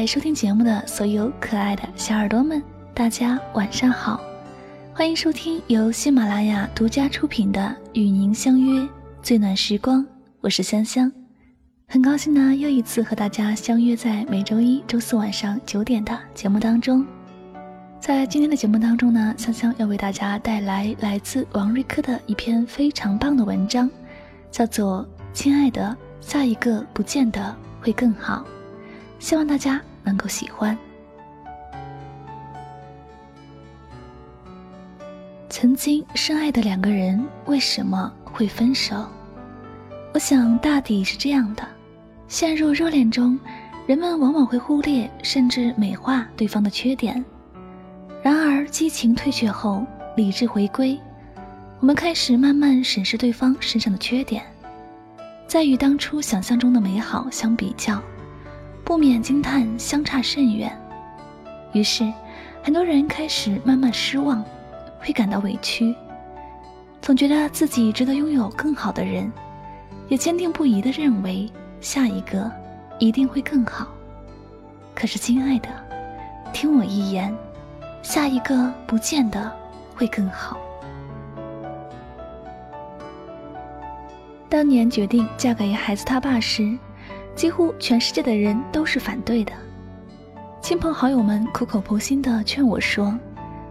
在收听节目的所有可爱的小耳朵们，大家晚上好！欢迎收听由喜马拉雅独家出品的《与您相约最暖时光》，我是香香，很高兴呢，又一次和大家相约在每周一周四晚上九点的节目当中。在今天的节目当中呢，香香要为大家带来来自王瑞科的一篇非常棒的文章，叫做《亲爱的，下一个不见得会更好》，希望大家能够喜欢。曾经深爱的两个人为什么会分手？我想大抵是这样的：陷入热恋中，人们往往会忽略甚至美化对方的缺点。然而，激情退却后，理智回归，我们开始慢慢审视对方身上的缺点，在与当初想象中的美好相比较，不免惊叹相差甚远。于是，很多人开始慢慢失望，会感到委屈，总觉得自己值得拥有更好的人，也坚定不移地认为下一个一定会更好。可是，亲爱的，听我一言。下一个不见得会更好。当年决定嫁给孩子他爸时，几乎全世界的人都是反对的。亲朋好友们苦口婆心的劝我说：“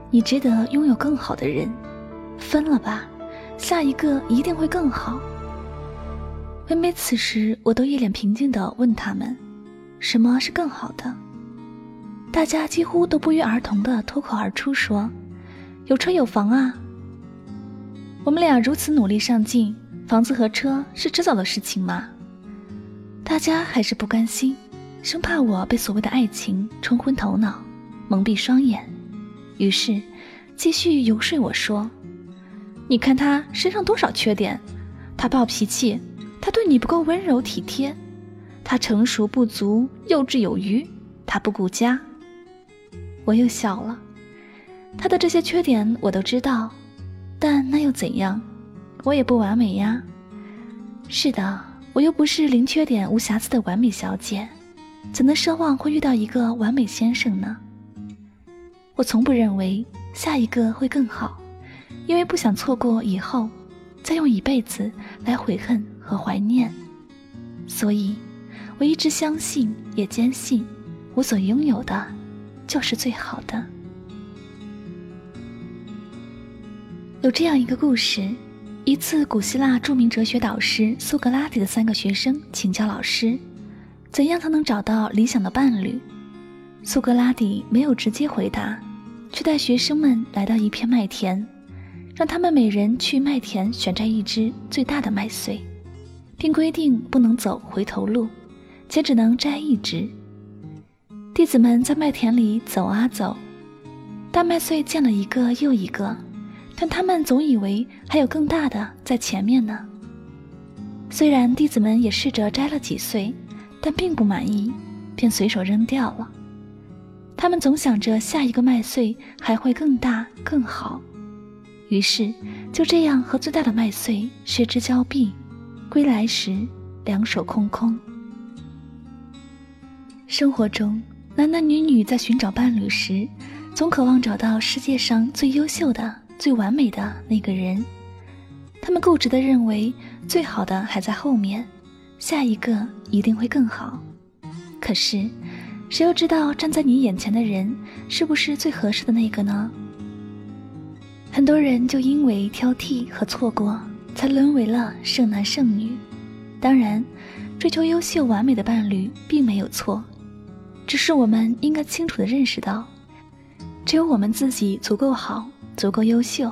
你值得拥有更好的人，分了吧，下一个一定会更好。”每每此时，我都一脸平静的问他们：“什么是更好的？”大家几乎都不约而同的脱口而出说：“有车有房啊！”我们俩如此努力上进，房子和车是迟早的事情吗？大家还是不甘心，生怕我被所谓的爱情冲昏头脑，蒙蔽双眼，于是继续游说我说：“你看他身上多少缺点，他暴脾气，他对你不够温柔体贴，他成熟不足，幼稚有余，他不顾家。”我又笑了，他的这些缺点我都知道，但那又怎样？我也不完美呀。是的，我又不是零缺点无瑕疵的完美小姐，怎能奢望会遇到一个完美先生呢？我从不认为下一个会更好，因为不想错过以后，再用一辈子来悔恨和怀念。所以，我一直相信，也坚信，我所拥有的。就是最好的。有这样一个故事：一次，古希腊著名哲学导师苏格拉底的三个学生请教老师，怎样才能找到理想的伴侣。苏格拉底没有直接回答，却带学生们来到一片麦田，让他们每人去麦田选摘一只最大的麦穗，并规定不能走回头路，且只能摘一只。弟子们在麦田里走啊走，大麦穗见了一个又一个，但他们总以为还有更大的在前面呢。虽然弟子们也试着摘了几穗，但并不满意，便随手扔掉了。他们总想着下一个麦穗还会更大更好，于是就这样和最大的麦穗失之交臂，归来时两手空空。生活中。男男女女在寻找伴侣时，总渴望找到世界上最优秀的、最完美的那个人。他们固执地认为，最好的还在后面，下一个一定会更好。可是，谁又知道站在你眼前的人是不是最合适的那个呢？很多人就因为挑剔和错过，才沦为了剩男剩女。当然，追求优秀完美的伴侣并没有错。只是我们应该清楚的认识到，只有我们自己足够好、足够优秀，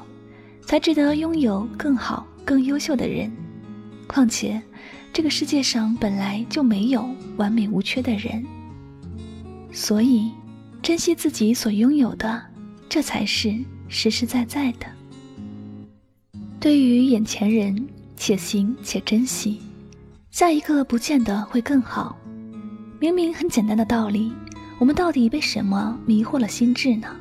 才值得拥有更好、更优秀的人。况且，这个世界上本来就没有完美无缺的人，所以，珍惜自己所拥有的，这才是实实在在的。对于眼前人，且行且珍惜，下一个不见得会更好。明明很简单的道理，我们到底被什么迷惑了心智呢？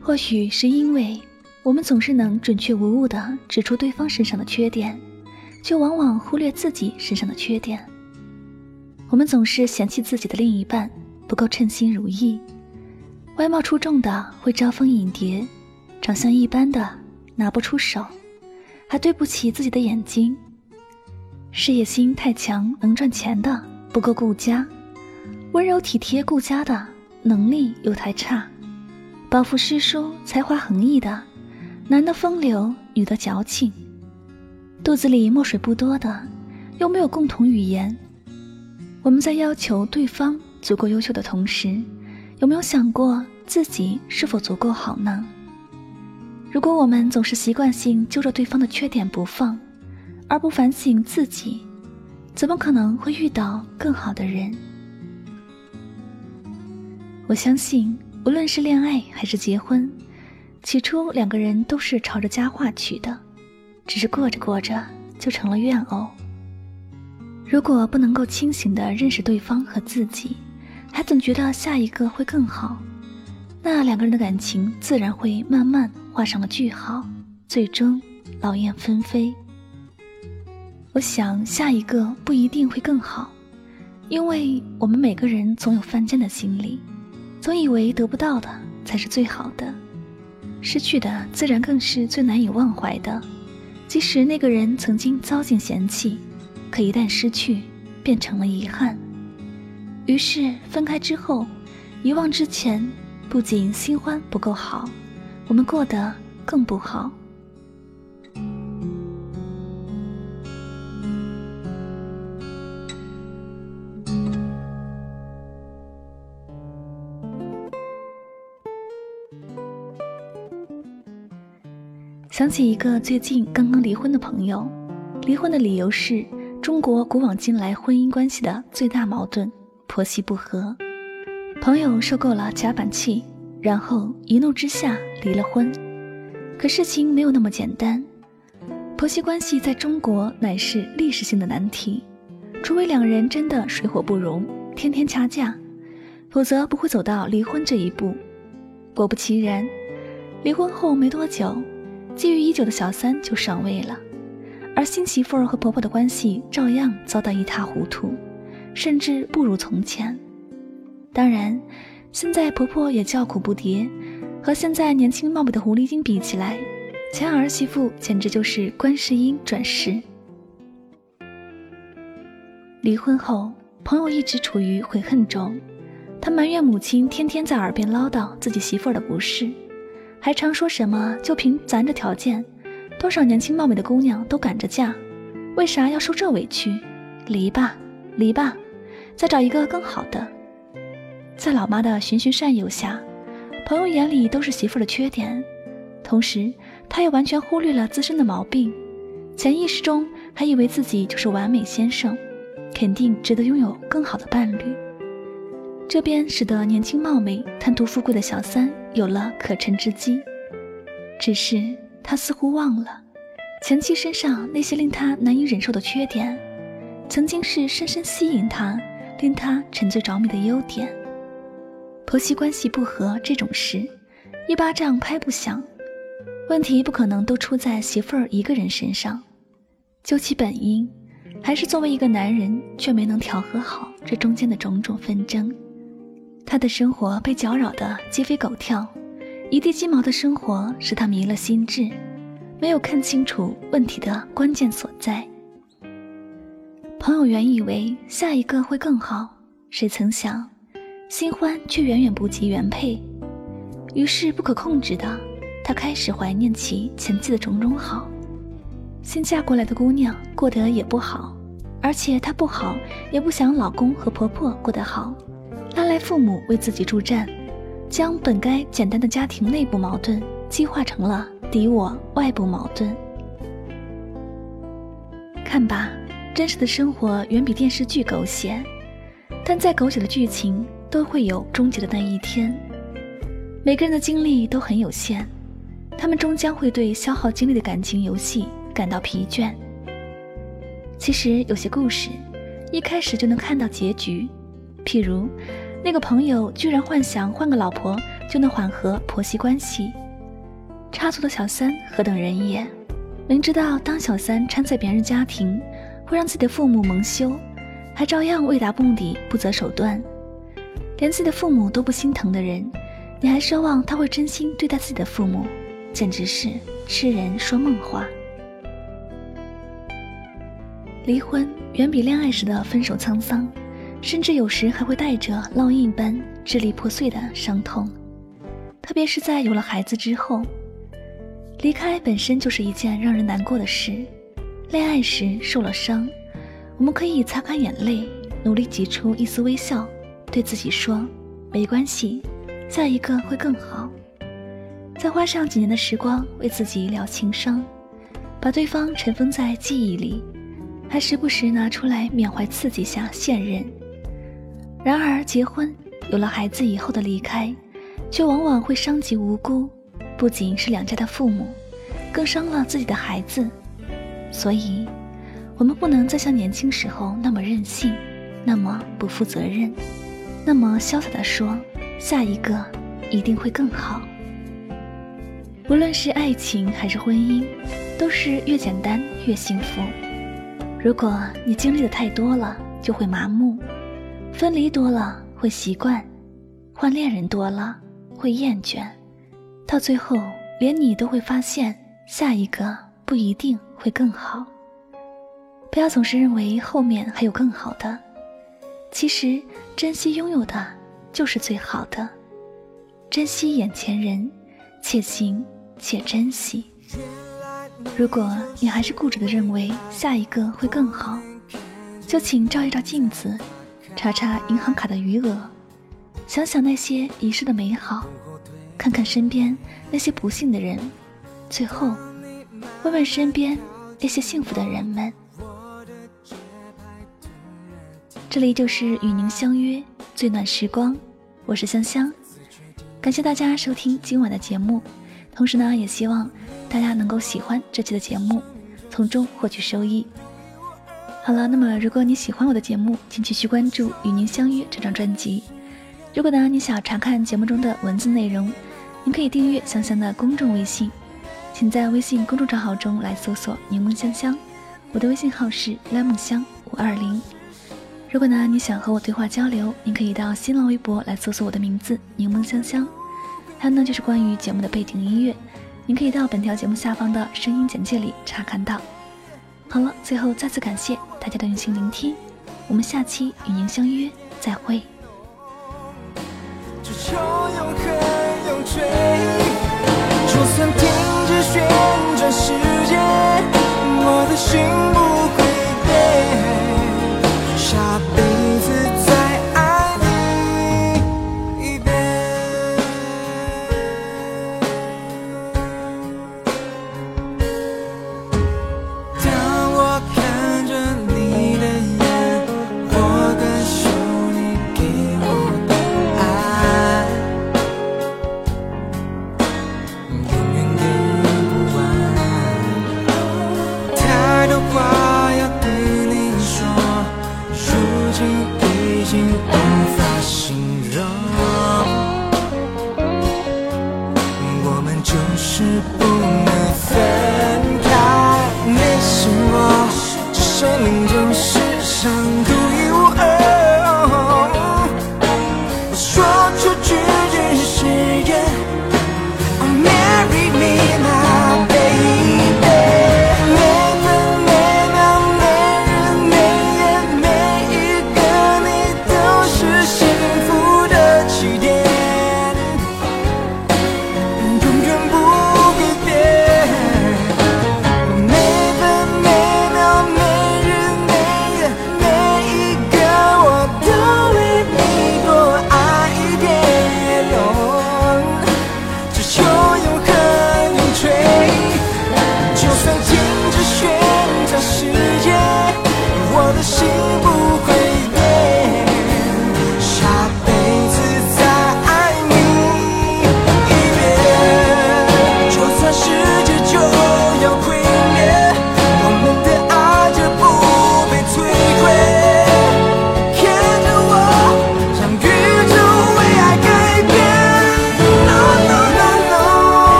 或许是因为我们总是能准确无误地指出对方身上的缺点，却往往忽略自己身上的缺点。我们总是嫌弃自己的另一半不够称心如意，外貌出众的会招蜂引蝶，长相一般的拿不出手，还对不起自己的眼睛。事业心太强能赚钱的不够顾家，温柔体贴顾家的能力又太差，饱腹诗书才华横溢的，男的风流女的矫情，肚子里墨水不多的，又没有共同语言。我们在要求对方足够优秀的同时，有没有想过自己是否足够好呢？如果我们总是习惯性揪着对方的缺点不放，而不反省自己，怎么可能会遇到更好的人？我相信，无论是恋爱还是结婚，起初两个人都是朝着佳话去的，只是过着过着就成了怨偶。如果不能够清醒的认识对方和自己，还总觉得下一个会更好，那两个人的感情自然会慢慢画上了句号，最终劳燕分飞。我想下一个不一定会更好，因为我们每个人总有犯贱的心理，总以为得不到的才是最好的，失去的自然更是最难以忘怀的。即使那个人曾经遭尽嫌弃，可一旦失去，变成了遗憾。于是分开之后，遗忘之前，不仅新欢不够好，我们过得更不好。想起一个最近刚刚离婚的朋友，离婚的理由是中国古往今来婚姻关系的最大矛盾——婆媳不和。朋友受够了夹板气，然后一怒之下离了婚。可事情没有那么简单，婆媳关系在中国乃是历史性的难题，除非两人真的水火不容，天天掐架，否则不会走到离婚这一步。果不其然，离婚后没多久。觊觎已久的小三就上位了，而新媳妇儿和婆婆的关系照样糟得一塌糊涂，甚至不如从前。当然，现在婆婆也叫苦不迭，和现在年轻貌美的狐狸精比起来，前儿媳妇简直就是观世音转世。离婚后，朋友一直处于悔恨中，他埋怨母亲天天在耳边唠叨自己媳妇儿的不是。还常说什么就凭咱这条件，多少年轻貌美的姑娘都赶着嫁，为啥要受这委屈？离吧，离吧，再找一个更好的。在老妈的循循善诱下，朋友眼里都是媳妇的缺点，同时他也完全忽略了自身的毛病，潜意识中还以为自己就是完美先生，肯定值得拥有更好的伴侣。这边使得年轻貌美、贪图富贵的小三有了可乘之机，只是他似乎忘了，前妻身上那些令他难以忍受的缺点，曾经是深深吸引他、令他沉醉着迷的优点。婆媳关系不和这种事，一巴掌拍不响，问题不可能都出在媳妇儿一个人身上。究其本因，还是作为一个男人，却没能调和好这中间的种种纷争。他的生活被搅扰得鸡飞狗跳，一地鸡毛的生活使他迷了心智，没有看清楚问题的关键所在。朋友原以为下一个会更好，谁曾想，新欢却远远不及原配。于是不可控制的，他开始怀念起前妻的种种好。新嫁过来的姑娘过得也不好，而且她不好，也不想老公和婆婆过得好。拉来父母为自己助战，将本该简单的家庭内部矛盾激化成了敌我外部矛盾。看吧，真实的生活远比电视剧狗血，但再狗血的剧情都会有终结的那一天。每个人的精力都很有限，他们终将会对消耗精力的感情游戏感到疲倦。其实有些故事，一开始就能看到结局。譬如，那个朋友居然幻想换个老婆就能缓和婆媳关系。差错的小三何等人也，明知道当小三掺在别人家庭会让自己的父母蒙羞，还照样为达目的不择手段。连自己的父母都不心疼的人，你还奢望他会真心对待自己的父母，简直是痴人说梦话。离婚远比恋爱时的分手沧桑，甚至有时还会带着烙印般支离破碎的伤痛，特别是在有了孩子之后。离开本身就是一件让人难过的事。恋爱时受了伤，我们可以擦干眼泪，努力挤出一丝微笑，对自己说：“没关系，下一个会更好。”再花上几年的时光为自己疗情伤，把对方尘封在记忆里，还时不时拿出来缅怀刺激下现任。然而，结婚有了孩子以后的离开，却往往会伤及无辜。不仅是两家的父母，更伤了自己的孩子，所以，我们不能再像年轻时候那么任性，那么不负责任，那么潇洒地说下一个一定会更好。无论是爱情还是婚姻，都是越简单越幸福。如果你经历的太多了，就会麻木；分离多了会习惯，换恋人多了会厌倦。到最后，连你都会发现，下一个不一定会更好。不要总是认为后面还有更好的，其实珍惜拥有的就是最好的。珍惜眼前人，且行且珍惜。如果你还是固执的认为下一个会更好，就请照一照镜子，查查银行卡的余额，想想那些遗失的美好。看看身边那些不幸的人，最后问问身边那些幸福的人们。这里就是与您相约最暖时光，我是香香，感谢大家收听今晚的节目，同时呢，也希望大家能够喜欢这期的节目，从中获取收益。好了，那么如果你喜欢我的节目，请继续关注《与您相约》这张专辑。如果呢，你想查看节目中的文字内容。您可以订阅香香的公众微信，请在微信公众账号中来搜索“柠檬香香”，我的微信号是 lemon 香五二零。如果呢你想和我对话交流，您可以到新浪微博来搜索我的名字“柠檬香香”。还有呢就是关于节目的背景音乐，您可以到本条节目下方的声音简介里查看到。好了，最后再次感谢大家的用心聆听，我们下期与您相约，再会。就算停止旋转时间，我的心不。形容我们就是不能分开，你是我生命。